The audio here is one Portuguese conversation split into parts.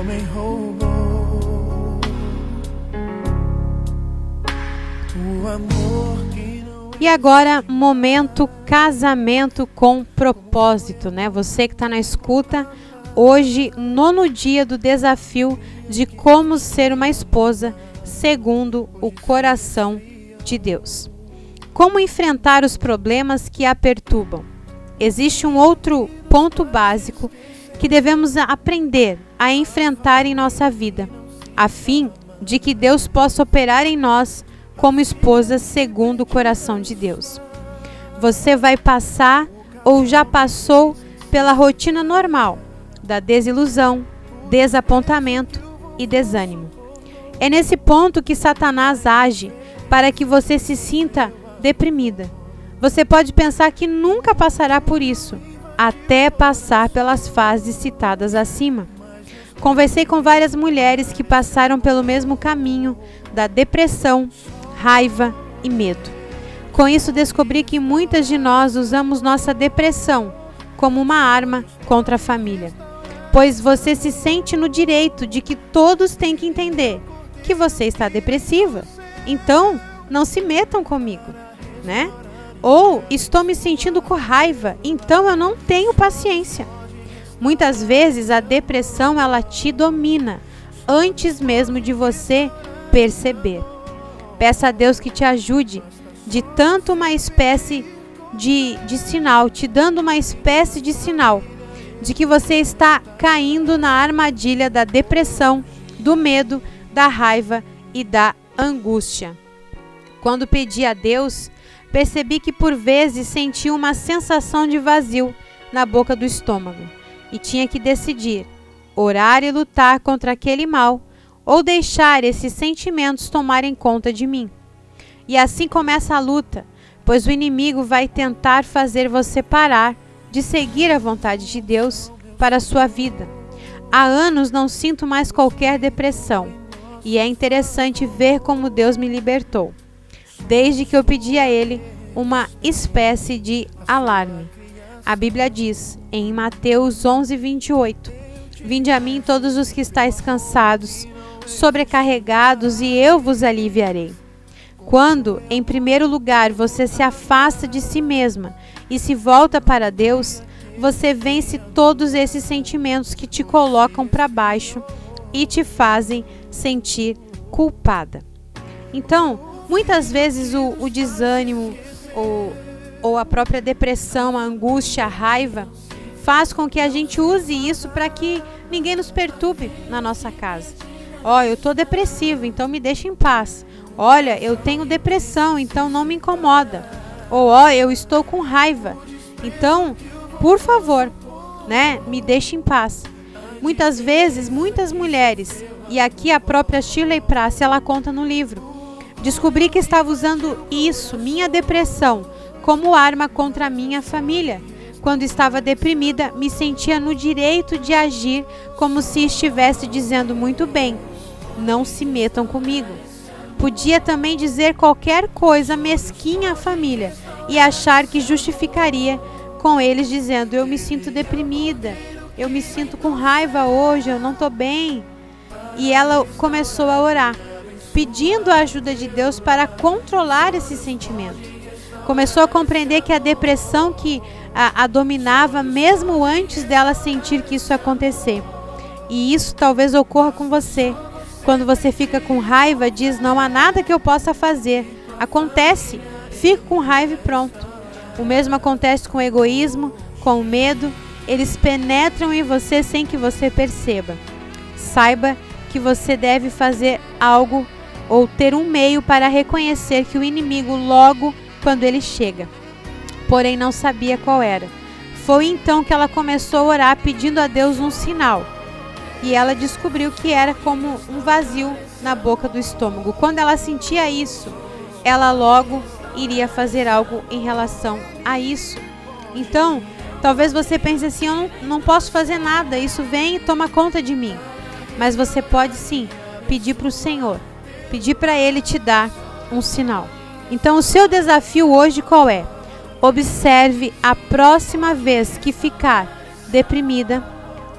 homem roubou. O amor que não E agora, momento casamento com propósito, né? Você que está na escuta, hoje, nono dia do desafio de como ser uma esposa segundo o coração de Deus. Como enfrentar os problemas que a perturbam? Existe um outro ponto básico que devemos aprender a enfrentar em nossa vida, a fim de que Deus possa operar em nós como esposa segundo o coração de Deus. Você vai passar ou já passou pela rotina normal da desilusão, desapontamento e desânimo. É nesse ponto que Satanás age para que você se sinta deprimida. Você pode pensar que nunca passará por isso, até passar pelas fases citadas acima. Conversei com várias mulheres que passaram pelo mesmo caminho da depressão, raiva e medo. Com isso, descobri que muitas de nós usamos nossa depressão como uma arma contra a família, pois você se sente no direito de que todos têm que entender que você está depressiva. Então, não se metam comigo, né? Ou estou me sentindo com raiva, então eu não tenho paciência. Muitas vezes a depressão ela te domina antes mesmo de você perceber. Peça a Deus que te ajude de tanto uma espécie de, de sinal, te dando uma espécie de sinal de que você está caindo na armadilha da depressão, do medo, da raiva e da angústia. Quando pedi a Deus, percebi que por vezes sentia uma sensação de vazio na boca do estômago e tinha que decidir orar e lutar contra aquele mal ou deixar esses sentimentos tomarem conta de mim. E assim começa a luta, pois o inimigo vai tentar fazer você parar de seguir a vontade de Deus para a sua vida. Há anos não sinto mais qualquer depressão, e é interessante ver como Deus me libertou, desde que eu pedi a Ele uma espécie de alarme. A Bíblia diz em Mateus 11, 28: Vinde a mim todos os que estáis cansados, sobrecarregados, e eu vos aliviarei. Quando, em primeiro lugar, você se afasta de si mesma e se volta para Deus, você vence todos esses sentimentos que te colocam para baixo e te fazem sentir culpada. Então, muitas vezes o, o desânimo ou, ou a própria depressão, a angústia, a raiva faz com que a gente use isso para que ninguém nos perturbe na nossa casa. Ó, oh, eu tô depressivo, então me deixa em paz. Olha, eu tenho depressão, então não me incomoda. Ou ó, oh, eu estou com raiva. Então, por favor, né, me deixe em paz. Muitas vezes, muitas mulheres, e aqui a própria Shirley Prace, ela conta no livro, descobri que estava usando isso, minha depressão, como arma contra a minha família. Quando estava deprimida, me sentia no direito de agir como se estivesse dizendo muito bem, não se metam comigo. Podia também dizer qualquer coisa mesquinha à família e achar que justificaria com eles dizendo: Eu me sinto deprimida, eu me sinto com raiva hoje, eu não estou bem. E ela começou a orar, pedindo a ajuda de Deus para controlar esse sentimento. Começou a compreender que a depressão que a, a dominava, mesmo antes dela sentir que isso acontecer. E isso talvez ocorra com você. Quando você fica com raiva, diz: Não há nada que eu possa fazer. Acontece, fico com raiva e pronto. O mesmo acontece com o egoísmo, com o medo. Eles penetram em você sem que você perceba. Saiba que você deve fazer algo ou ter um meio para reconhecer que o inimigo logo quando ele chega. Porém, não sabia qual era. Foi então que ela começou a orar pedindo a Deus um sinal. E ela descobriu que era como um vazio na boca do estômago. Quando ela sentia isso, ela logo iria fazer algo em relação a isso. Então, talvez você pense assim: eu não, não posso fazer nada, isso vem e toma conta de mim. Mas você pode sim pedir para o Senhor, pedir para Ele te dar um sinal. Então, o seu desafio hoje qual é? Observe a próxima vez que ficar deprimida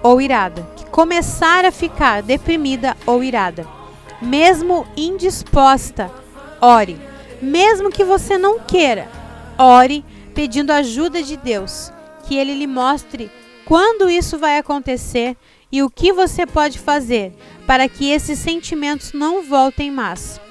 ou irada, que começar a ficar deprimida ou irada. Mesmo indisposta, ore. Mesmo que você não queira, ore pedindo ajuda de Deus, que Ele lhe mostre quando isso vai acontecer e o que você pode fazer para que esses sentimentos não voltem mais.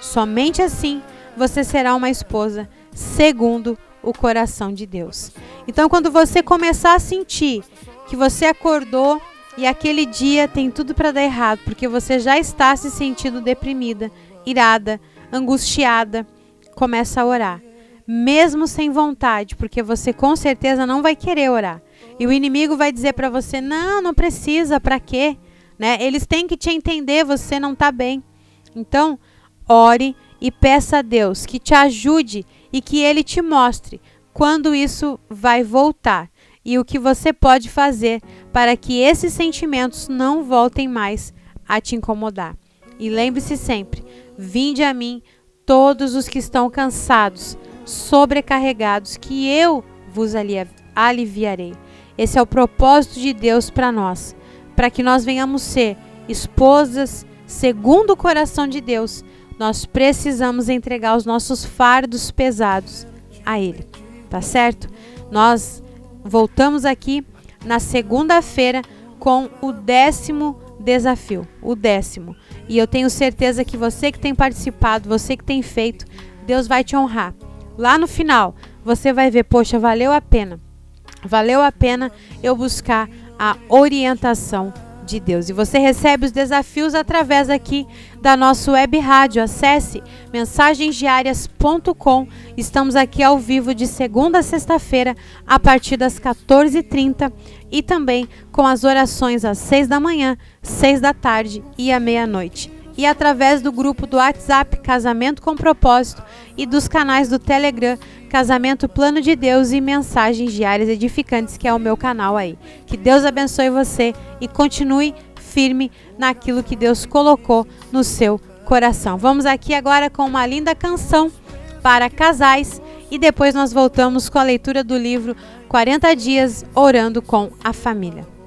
Somente assim você será uma esposa segundo o coração de Deus. Então, quando você começar a sentir que você acordou e aquele dia tem tudo para dar errado, porque você já está se sentindo deprimida, irada, angustiada, começa a orar. Mesmo sem vontade, porque você com certeza não vai querer orar. E o inimigo vai dizer para você: "Não, não precisa, para quê?" Né? Eles têm que te entender, você não está bem. Então, ore e peça a Deus que te ajude e que ele te mostre quando isso vai voltar e o que você pode fazer para que esses sentimentos não voltem mais a te incomodar. E lembre-se sempre: vinde a mim todos os que estão cansados, sobrecarregados, que eu vos aliviarei. Esse é o propósito de Deus para nós, para que nós venhamos ser esposas segundo o coração de Deus. Nós precisamos entregar os nossos fardos pesados a Ele, tá certo? Nós voltamos aqui na segunda-feira com o décimo desafio, o décimo. E eu tenho certeza que você que tem participado, você que tem feito, Deus vai te honrar. Lá no final, você vai ver, poxa, valeu a pena. Valeu a pena eu buscar a orientação de Deus. E você recebe os desafios através aqui da nossa web rádio. Acesse mensagensdiárias.com. Estamos aqui ao vivo de segunda a sexta-feira, a partir das 14h30 e também com as orações às 6 da manhã, 6 da tarde e à meia-noite e através do grupo do WhatsApp Casamento com Propósito e dos canais do Telegram Casamento Plano de Deus e Mensagens Diárias Edificantes, que é o meu canal aí. Que Deus abençoe você e continue firme naquilo que Deus colocou no seu coração. Vamos aqui agora com uma linda canção para casais e depois nós voltamos com a leitura do livro 40 Dias Orando com a Família.